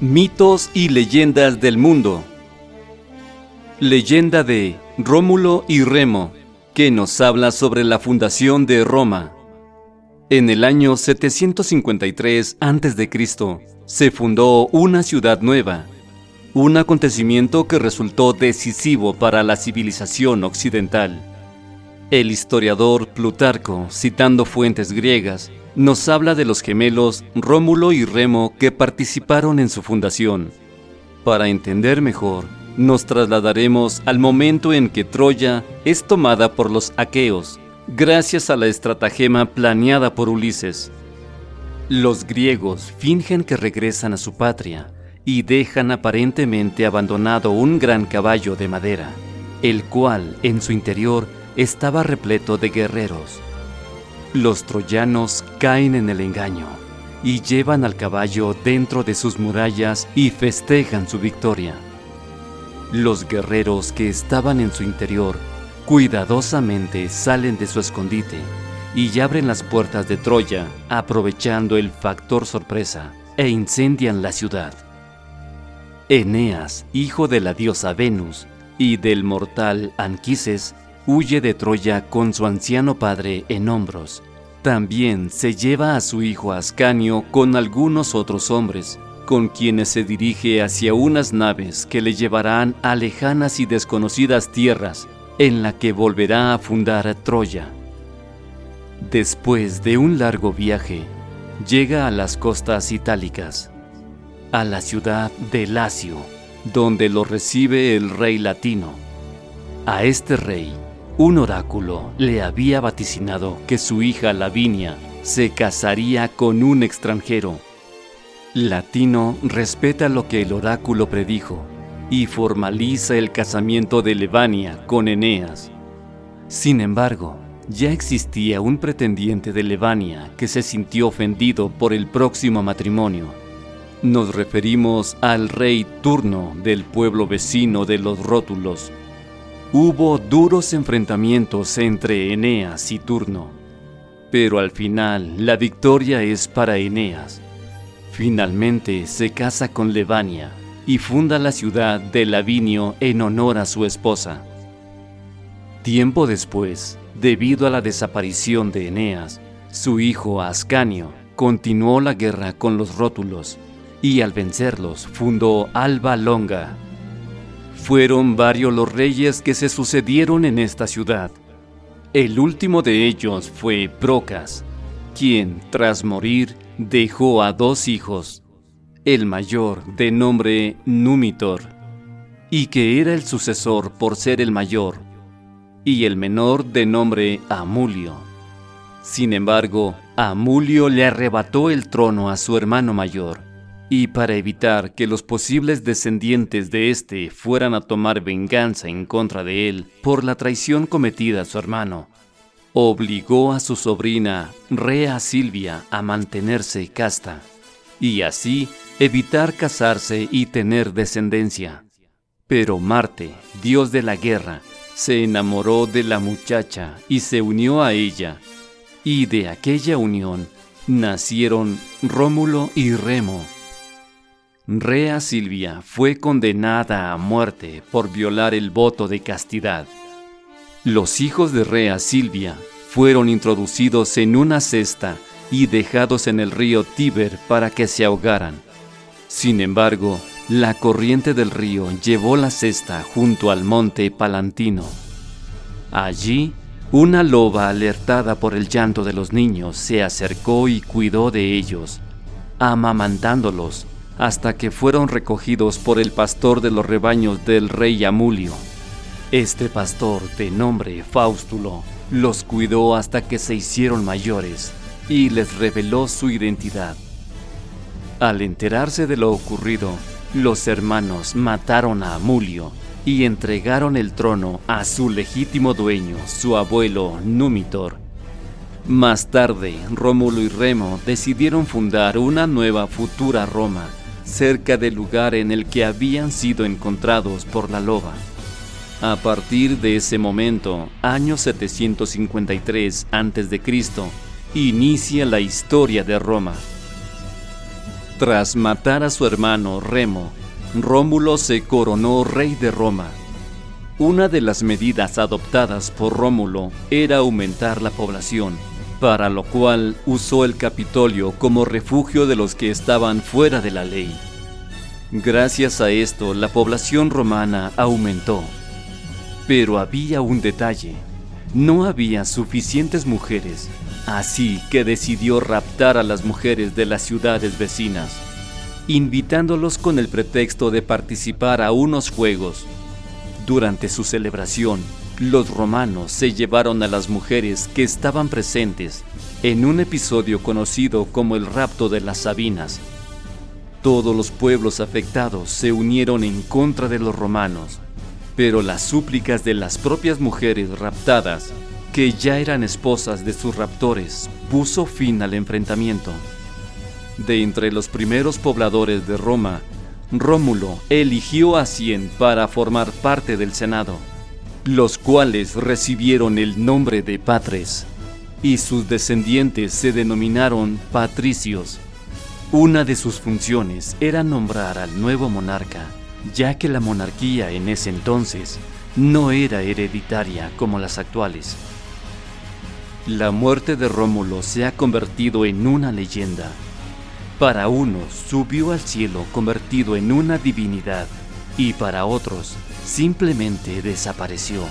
Mitos y leyendas del mundo. Leyenda de Rómulo y Remo, que nos habla sobre la fundación de Roma. En el año 753 a.C. se fundó una ciudad nueva, un acontecimiento que resultó decisivo para la civilización occidental. El historiador Plutarco, citando fuentes griegas, nos habla de los gemelos Rómulo y Remo que participaron en su fundación. Para entender mejor, nos trasladaremos al momento en que Troya es tomada por los aqueos, gracias a la estratagema planeada por Ulises. Los griegos fingen que regresan a su patria y dejan aparentemente abandonado un gran caballo de madera, el cual en su interior estaba repleto de guerreros. Los troyanos caen en el engaño y llevan al caballo dentro de sus murallas y festejan su victoria. Los guerreros que estaban en su interior cuidadosamente salen de su escondite y abren las puertas de Troya aprovechando el factor sorpresa e incendian la ciudad. Eneas, hijo de la diosa Venus y del mortal Anquises, huye de Troya con su anciano padre en hombros. También se lleva a su hijo Ascanio con algunos otros hombres, con quienes se dirige hacia unas naves que le llevarán a lejanas y desconocidas tierras, en la que volverá a fundar Troya. Después de un largo viaje, llega a las costas itálicas, a la ciudad de Lacio, donde lo recibe el rey latino. A este rey un oráculo le había vaticinado que su hija Lavinia se casaría con un extranjero. Latino respeta lo que el oráculo predijo y formaliza el casamiento de Levania con Eneas. Sin embargo, ya existía un pretendiente de Levania que se sintió ofendido por el próximo matrimonio. Nos referimos al rey Turno del pueblo vecino de los Rótulos, Hubo duros enfrentamientos entre Eneas y Turno, pero al final la victoria es para Eneas. Finalmente se casa con Levania y funda la ciudad de Lavinio en honor a su esposa. Tiempo después, debido a la desaparición de Eneas, su hijo Ascanio continuó la guerra con los rótulos y al vencerlos fundó Alba Longa, fueron varios los reyes que se sucedieron en esta ciudad. El último de ellos fue Procas, quien, tras morir, dejó a dos hijos, el mayor de nombre Numitor, y que era el sucesor por ser el mayor, y el menor de nombre Amulio. Sin embargo, Amulio le arrebató el trono a su hermano mayor, y para evitar que los posibles descendientes de éste fueran a tomar venganza en contra de él por la traición cometida a su hermano, obligó a su sobrina Rea Silvia a mantenerse casta y así evitar casarse y tener descendencia. Pero Marte, dios de la guerra, se enamoró de la muchacha y se unió a ella, y de aquella unión nacieron Rómulo y Remo, Rea Silvia fue condenada a muerte por violar el voto de castidad. Los hijos de Rea Silvia fueron introducidos en una cesta y dejados en el río Tíber para que se ahogaran. Sin embargo, la corriente del río llevó la cesta junto al monte Palantino. Allí, una loba alertada por el llanto de los niños se acercó y cuidó de ellos, amamantándolos hasta que fueron recogidos por el pastor de los rebaños del rey Amulio. Este pastor, de nombre Faustulo, los cuidó hasta que se hicieron mayores y les reveló su identidad. Al enterarse de lo ocurrido, los hermanos mataron a Amulio y entregaron el trono a su legítimo dueño, su abuelo Numitor. Más tarde, Rómulo y Remo decidieron fundar una nueva futura Roma cerca del lugar en el que habían sido encontrados por la loba. A partir de ese momento, año 753 a.C., inicia la historia de Roma. Tras matar a su hermano Remo, Rómulo se coronó rey de Roma. Una de las medidas adoptadas por Rómulo era aumentar la población, para lo cual usó el Capitolio como refugio de los que estaban fuera de la ley. Gracias a esto, la población romana aumentó. Pero había un detalle. No había suficientes mujeres, así que decidió raptar a las mujeres de las ciudades vecinas, invitándolos con el pretexto de participar a unos juegos. Durante su celebración, los romanos se llevaron a las mujeres que estaban presentes en un episodio conocido como el rapto de las Sabinas. Todos los pueblos afectados se unieron en contra de los romanos, pero las súplicas de las propias mujeres raptadas, que ya eran esposas de sus raptores, puso fin al enfrentamiento. De entre los primeros pobladores de Roma, Rómulo eligió a cien para formar parte del Senado, los cuales recibieron el nombre de patres, y sus descendientes se denominaron patricios. Una de sus funciones era nombrar al nuevo monarca, ya que la monarquía en ese entonces no era hereditaria como las actuales. La muerte de Rómulo se ha convertido en una leyenda. Para unos subió al cielo convertido en una divinidad y para otros simplemente desapareció,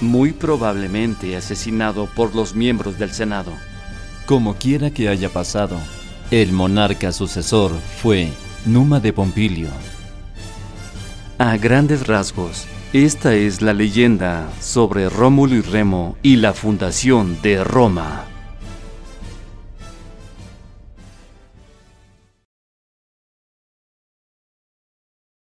muy probablemente asesinado por los miembros del Senado. Como quiera que haya pasado, el monarca sucesor fue Numa de Pompilio. A grandes rasgos, esta es la leyenda sobre Rómulo y Remo y la fundación de Roma.